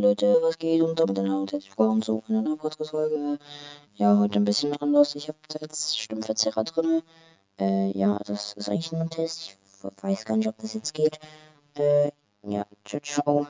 Leute, was geht und damit dann und herzlich willkommen zu einer Podcast-Folge. Ja, heute ein bisschen anders. Ich habe jetzt Stimmverzerrer drin. Äh, ja, das ist eigentlich nur ein Test. Ich weiß gar nicht, ob das jetzt geht. Äh, ja, ciao, ciao.